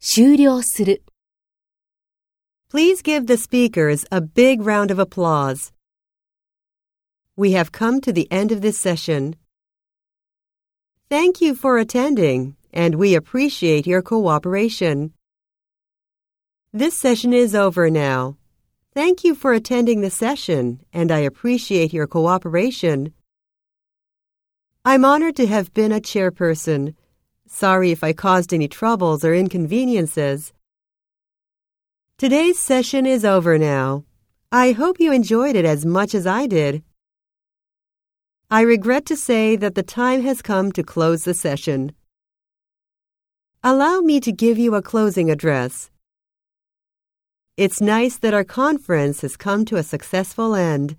終了する。 Please give the speakers a big round of applause. We have come to the end of this session. Thank you for attending, and we appreciate your cooperation. This session is over now. Thank you for attending the session, and I appreciate your cooperation. I'm honored to have been a chairperson. Sorry if I caused any troubles or inconveniences. Today's session is over now. I hope you enjoyed it as much as I did. I regret to say that the time has come to close the session. Allow me to give you a closing address. It's nice that our conference has come to a successful end.